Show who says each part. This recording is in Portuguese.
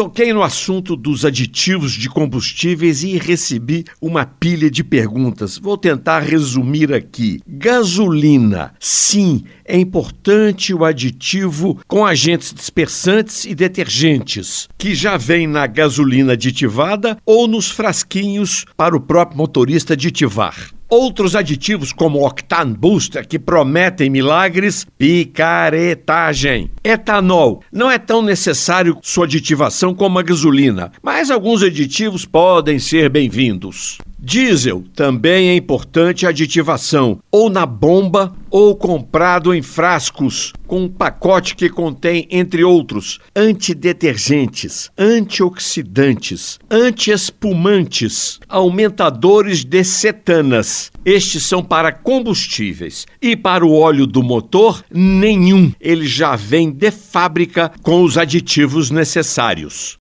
Speaker 1: Toquei no assunto dos aditivos de combustíveis e recebi uma pilha de perguntas. Vou tentar resumir aqui. Gasolina. Sim, é importante o aditivo com agentes dispersantes e detergentes, que já vem na gasolina aditivada ou nos frasquinhos para o próprio motorista aditivar. Outros aditivos, como Octane Booster, que prometem milagres, picaretagem. Etanol. Não é tão necessário sua aditivação como a gasolina, mas alguns aditivos podem ser bem-vindos. Diesel também é importante aditivação, ou na bomba ou comprado em frascos, com um pacote que contém, entre outros, antidetergentes, antioxidantes, antiespumantes, aumentadores de cetanas. Estes são para combustíveis. E para o óleo do motor, nenhum. Ele já vem de fábrica com os aditivos necessários.